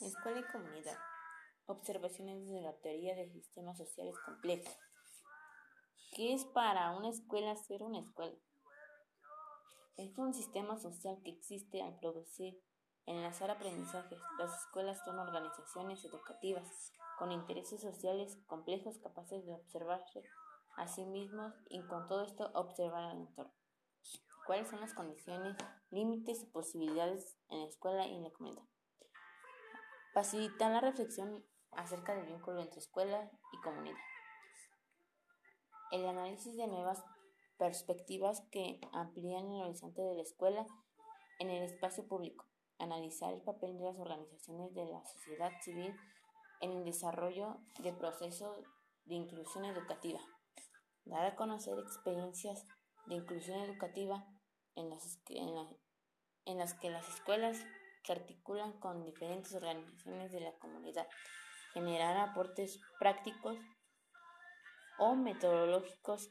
Escuela y comunidad. Observaciones desde la teoría de sistemas sociales complejos. ¿Qué es para una escuela ser una escuela? Es un sistema social que existe al producir, enlazar aprendizajes. Las escuelas son organizaciones educativas con intereses sociales complejos capaces de observarse a sí mismos y con todo esto observar al entorno. ¿Cuáles son las condiciones, límites y posibilidades en la escuela y en la comunidad? Facilitar la reflexión acerca del vínculo entre escuela y comunidad. El análisis de nuevas perspectivas que amplían el horizonte de la escuela en el espacio público. Analizar el papel de las organizaciones de la sociedad civil en el desarrollo de procesos de inclusión educativa. Dar a conocer experiencias de inclusión educativa en las, en las que las escuelas que articulan con diferentes organizaciones de la comunidad, generar aportes prácticos o metodológicos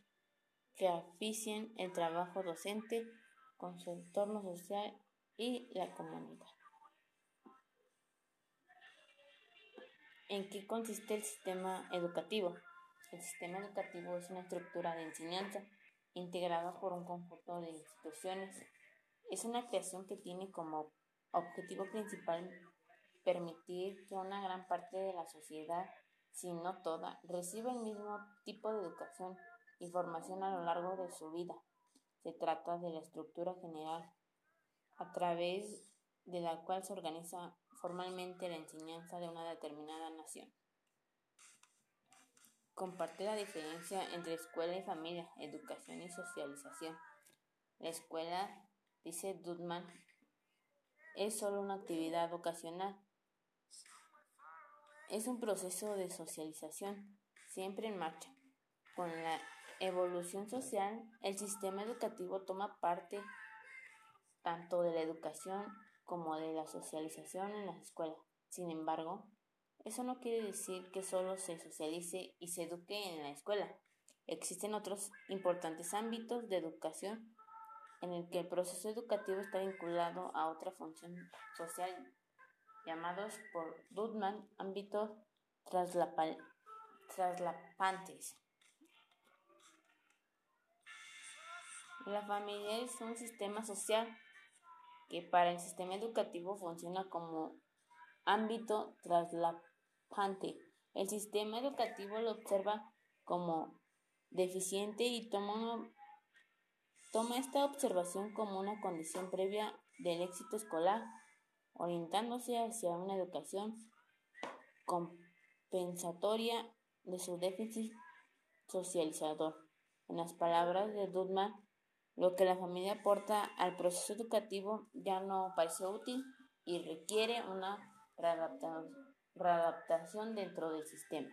que aficien el trabajo docente con su entorno social y la comunidad. ¿En qué consiste el sistema educativo? El sistema educativo es una estructura de enseñanza integrada por un conjunto de instituciones. Es una creación que tiene como objetivo principal permitir que una gran parte de la sociedad, si no toda, reciba el mismo tipo de educación y formación a lo largo de su vida. Se trata de la estructura general a través de la cual se organiza formalmente la enseñanza de una determinada nación. Comparte la diferencia entre escuela y familia, educación y socialización. La escuela, dice Dudman, es solo una actividad ocasional. Es un proceso de socialización, siempre en marcha. Con la evolución social, el sistema educativo toma parte tanto de la educación como de la socialización en las escuelas. Sin embargo, eso no quiere decir que solo se socialice y se eduque en la escuela. Existen otros importantes ámbitos de educación en el que el proceso educativo está vinculado a otra función social, llamados por Dudman ámbitos traslapantes. La familia es un sistema social que para el sistema educativo funciona como ámbito traslapante. El sistema educativo lo observa como deficiente y toma una Toma esta observación como una condición previa del éxito escolar, orientándose hacia una educación compensatoria de su déficit socializador. En las palabras de Dudman, lo que la familia aporta al proceso educativo ya no parece útil y requiere una readaptación dentro del sistema.